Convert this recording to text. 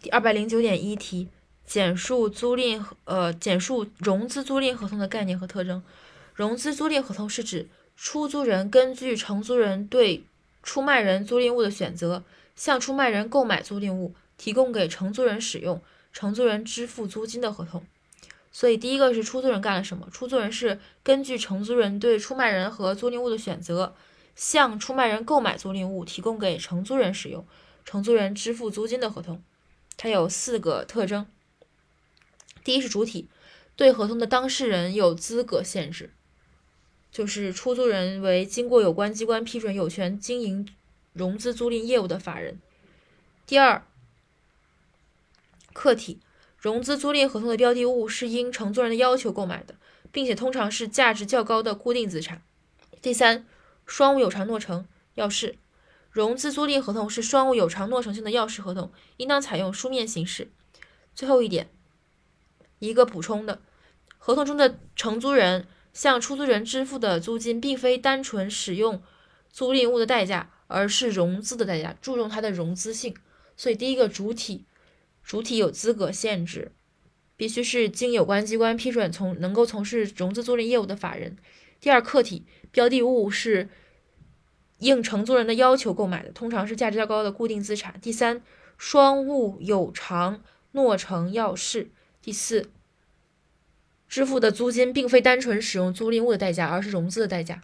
第二百零九点一题，简述租赁呃简述融资租赁合同的概念和特征。融资租赁合同是指出租人根据承租人对出卖人租赁物的选择，向出卖人购买租赁物，提供给承租人使用，承租人支付租金的合同。所以第一个是出租人干了什么？出租人是根据承租人对出卖人和租赁物的选择，向出卖人购买租赁物，提供给承租人使用，承租人支付租金的合同。它有四个特征。第一是主体，对合同的当事人有资格限制，就是出租人为经过有关机关批准有权经营融资租赁业务的法人。第二，客体，融资租赁合同的标的物是因承租人的要求购买的，并且通常是价值较高的固定资产。第三，双无有偿诺成要事。融资租赁合同是双务有偿诺成性的要式合同，应当采用书面形式。最后一点，一个补充的，合同中的承租人向出租人支付的租金，并非单纯使用租赁物的代价，而是融资的代价，注重它的融资性。所以，第一个主体，主体有资格限制，必须是经有关机关批准从能够从事融资租赁业务的法人。第二，客体，标的物是。应承租人的要求购买的，通常是价值较高的固定资产。第三，双务有偿诺成要事。第四，支付的租金并非单纯使用租赁物的代价，而是融资的代价。